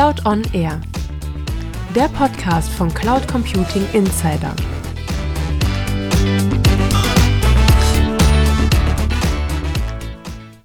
Cloud On Air, der Podcast von Cloud Computing Insider.